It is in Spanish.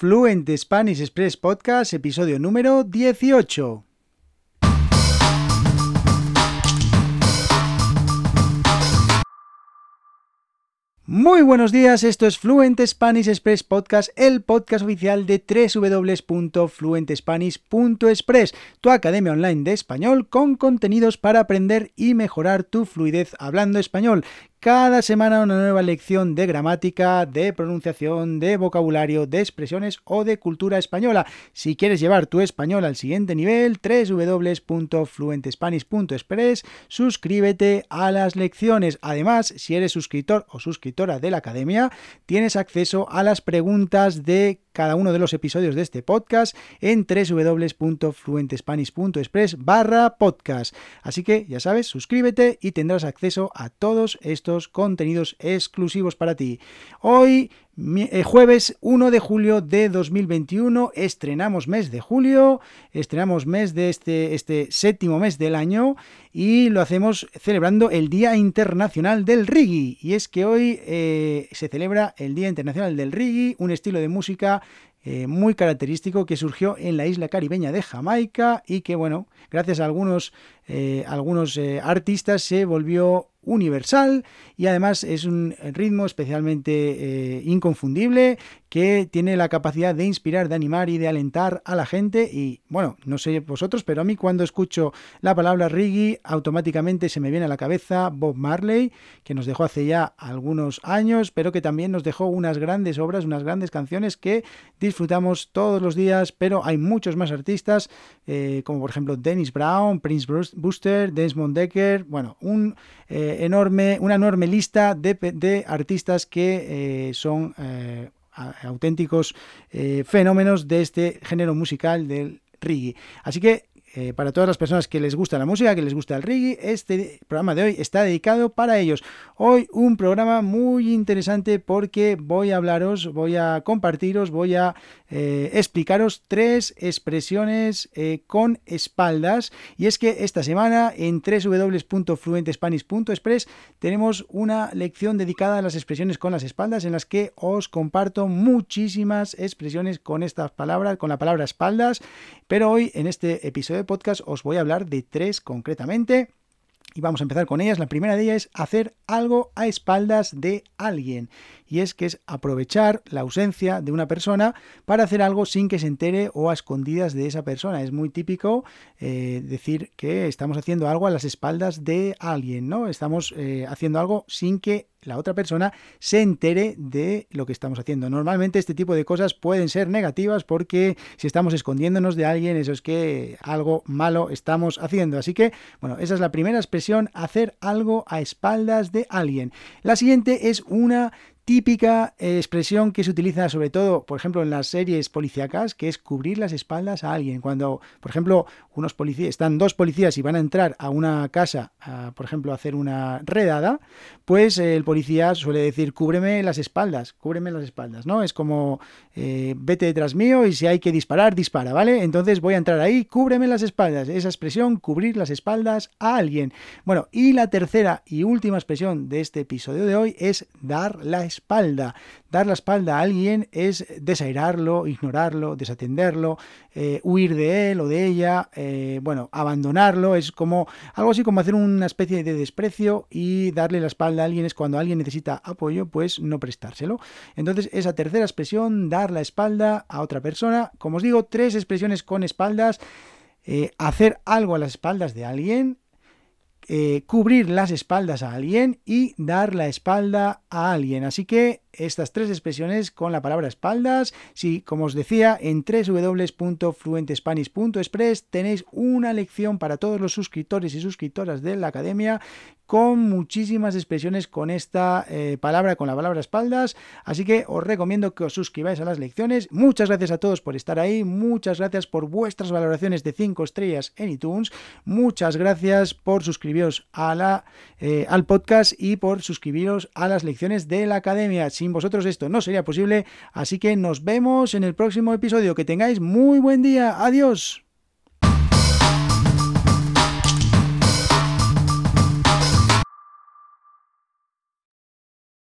Fluent Spanish Express Podcast, episodio número 18. Muy buenos días, esto es Fluent Spanish Express Podcast, el podcast oficial de www.fluentespanish.express, tu academia online de español con contenidos para aprender y mejorar tu fluidez hablando español. Cada semana una nueva lección de gramática, de pronunciación, de vocabulario, de expresiones o de cultura española. Si quieres llevar tu español al siguiente nivel, www.fluentespanish.express, suscríbete a las lecciones. Además, si eres suscriptor o suscriptora de la academia, tienes acceso a las preguntas de cada uno de los episodios de este podcast en www.fluentespanish.express barra podcast. Así que ya sabes, suscríbete y tendrás acceso a todos estos contenidos exclusivos para ti. Hoy eh, jueves 1 de julio de 2021 estrenamos mes de julio, estrenamos mes de este, este séptimo mes del año y lo hacemos celebrando el Día Internacional del Reggae. Y es que hoy eh, se celebra el Día Internacional del Reggae, un estilo de música eh, muy característico que surgió en la isla caribeña de Jamaica y que, bueno, gracias a algunos, algunos artistas se volvió universal y además es un ritmo especialmente eh, inconfundible que tiene la capacidad de inspirar, de animar y de alentar a la gente. Y bueno, no sé vosotros, pero a mí cuando escucho la palabra reggae automáticamente se me viene a la cabeza Bob Marley, que nos dejó hace ya algunos años, pero que también nos dejó unas grandes obras, unas grandes canciones que disfrutamos todos los días, pero hay muchos más artistas, eh, como por ejemplo Dennis Brown, Prince Buster, Desmond Decker, bueno, un eh, enorme, una enorme lista de, artistas que eh, son auténticos eh, fenómenos de este género musical del reggae. Así que eh, para todas las personas que les gusta la música, que les gusta el reggae, este programa de hoy está dedicado para ellos. Hoy un programa muy interesante porque voy a hablaros, voy a compartiros, voy a eh, explicaros tres expresiones eh, con espaldas. Y es que esta semana en www.fluentespanish.express tenemos una lección dedicada a las expresiones con las espaldas en las que os comparto muchísimas expresiones con estas palabras, con la palabra espaldas. Pero hoy en este episodio de podcast os voy a hablar de tres concretamente. Y vamos a empezar con ellas. La primera de ellas es hacer algo a espaldas de alguien. Y es que es aprovechar la ausencia de una persona para hacer algo sin que se entere o a escondidas de esa persona. Es muy típico eh, decir que estamos haciendo algo a las espaldas de alguien, ¿no? Estamos eh, haciendo algo sin que la otra persona se entere de lo que estamos haciendo. Normalmente este tipo de cosas pueden ser negativas porque si estamos escondiéndonos de alguien, eso es que algo malo estamos haciendo. Así que, bueno, esa es la primera expresión, hacer algo a espaldas de alguien. La siguiente es una típica expresión que se utiliza sobre todo, por ejemplo, en las series policíacas, que es cubrir las espaldas a alguien. Cuando, por ejemplo, unos policías, están dos policías y van a entrar a una casa, por ejemplo, a hacer una redada, pues el policía suele decir, cúbreme las espaldas, cúbreme las espaldas, ¿no? Es como, eh, vete detrás mío y si hay que disparar, dispara, ¿vale? Entonces voy a entrar ahí, cúbreme las espaldas. Esa expresión, cubrir las espaldas a alguien. Bueno, y la tercera y última expresión de este episodio de hoy es dar la espalda espalda. Dar la espalda a alguien es desairarlo, ignorarlo, desatenderlo, eh, huir de él o de ella, eh, bueno, abandonarlo, es como algo así como hacer una especie de desprecio y darle la espalda a alguien es cuando alguien necesita apoyo, pues no prestárselo. Entonces, esa tercera expresión, dar la espalda a otra persona, como os digo, tres expresiones con espaldas. Eh, hacer algo a las espaldas de alguien, eh, cubrir las espaldas a alguien y dar la espalda a alguien. Así que estas tres expresiones con la palabra espaldas, si como os decía en www.fluentespanish.express tenéis una lección para todos los suscriptores y suscriptoras de la academia con muchísimas expresiones con esta eh, palabra, con la palabra espaldas. Así que os recomiendo que os suscribáis a las lecciones. Muchas gracias a todos por estar ahí. Muchas gracias por vuestras valoraciones de 5 estrellas en iTunes. Muchas gracias por a la, eh, al podcast y por suscribiros a las lecciones de la academia. Sin vosotros esto no sería posible. Así que nos vemos en el próximo episodio. Que tengáis muy buen día. Adiós.